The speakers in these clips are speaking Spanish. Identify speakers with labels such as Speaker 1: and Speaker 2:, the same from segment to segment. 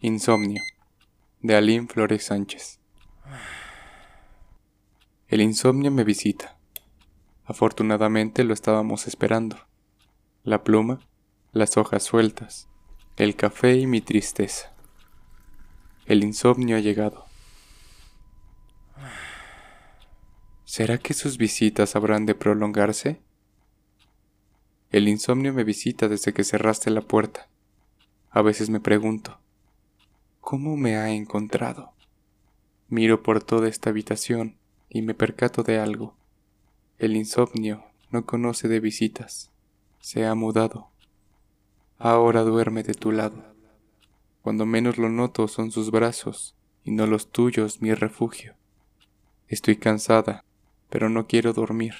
Speaker 1: Insomnio, de Aline Flores Sánchez. El insomnio me visita. Afortunadamente lo estábamos esperando. La pluma, las hojas sueltas, el café y mi tristeza. El insomnio ha llegado. ¿Será que sus visitas habrán de prolongarse? El insomnio me visita desde que cerraste la puerta. A veces me pregunto, ¿Cómo me ha encontrado? Miro por toda esta habitación y me percato de algo. El insomnio no conoce de visitas. Se ha mudado. Ahora duerme de tu lado. Cuando menos lo noto son sus brazos y no los tuyos mi refugio. Estoy cansada, pero no quiero dormir.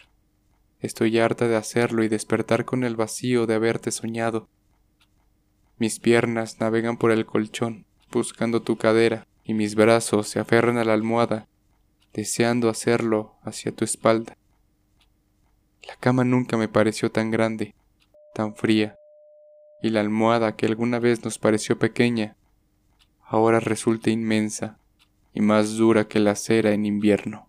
Speaker 1: Estoy harta de hacerlo y despertar con el vacío de haberte soñado. Mis piernas navegan por el colchón buscando tu cadera, y mis brazos se aferran a la almohada, deseando hacerlo hacia tu espalda. La cama nunca me pareció tan grande, tan fría, y la almohada que alguna vez nos pareció pequeña, ahora resulta inmensa y más dura que la cera en invierno.